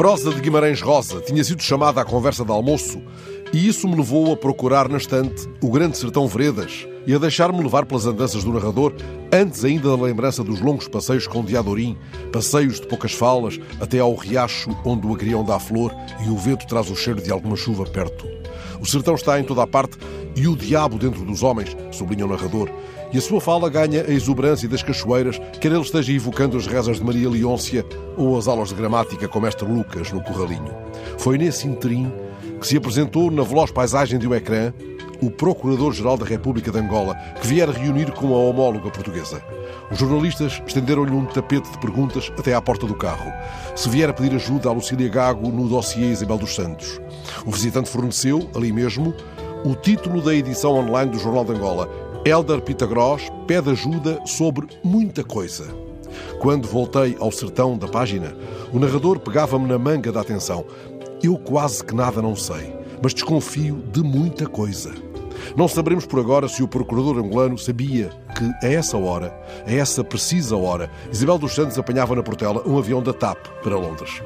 prosa de Guimarães Rosa tinha sido chamada à conversa de almoço e isso me levou a procurar na estante o Grande Sertão Veredas e a deixar-me levar pelas andanças do narrador, antes ainda da lembrança dos longos passeios com Diadorim, passeios de poucas falas até ao riacho onde o agrião dá flor e o vento traz o cheiro de alguma chuva perto. O sertão está em toda a parte e o diabo dentro dos homens, sublinha o narrador, e a sua fala ganha a exuberância das cachoeiras, quer ele esteja evocando as rezas de Maria Leôncia ou as aulas de gramática com Mestre Lucas no Corralinho. Foi nesse interim que se apresentou na veloz paisagem de um ecrã o Procurador-Geral da República de Angola, que viera reunir com a homóloga portuguesa. Os jornalistas estenderam-lhe um tapete de perguntas até à porta do carro. Se viera pedir ajuda a Lucília Gago no dossiê Isabel dos Santos. O visitante forneceu, ali mesmo, o título da edição online do Jornal de Angola. Elder Pitagros pede ajuda sobre muita coisa. Quando voltei ao sertão da página, o narrador pegava-me na manga da atenção. Eu quase que nada não sei, mas desconfio de muita coisa. Não saberemos por agora se o procurador angolano sabia que, a essa hora, a essa precisa hora, Isabel dos Santos apanhava na Portela um avião da TAP para Londres.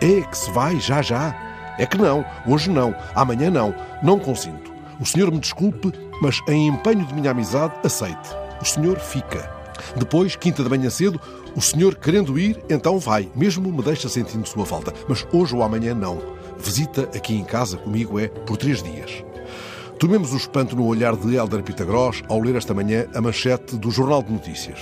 É que se vai já já? É que não, hoje não, amanhã não, não consinto. O senhor me desculpe, mas em empenho de minha amizade, aceite. O senhor fica. Depois, quinta de manhã cedo, o senhor querendo ir, então vai, mesmo me deixa sentindo sua falta. Mas hoje ou amanhã não. Visita aqui em casa comigo é por três dias. Tomemos o espanto no olhar de Helder Pitagros ao ler esta manhã a manchete do Jornal de Notícias.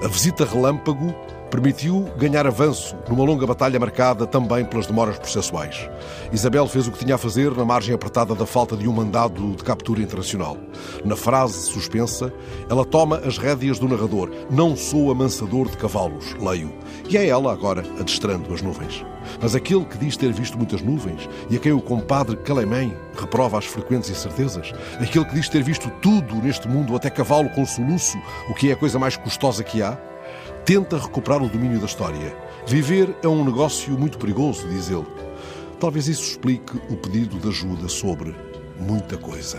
A visita relâmpago permitiu ganhar avanço numa longa batalha marcada também pelas demoras processuais. Isabel fez o que tinha a fazer na margem apertada da falta de um mandado de captura internacional. Na frase suspensa, ela toma as rédeas do narrador. Não sou amansador de cavalos, leio. E é ela agora adestrando as nuvens. Mas aquele que diz ter visto muitas nuvens e a quem o compadre Calemém reprova as frequentes incertezas, aquele que diz ter visto tudo neste mundo, até cavalo com soluço, o que é a coisa mais custosa que há, tenta recuperar o domínio da história. Viver é um negócio muito perigoso, diz ele. Talvez isso explique o pedido de ajuda sobre muita coisa.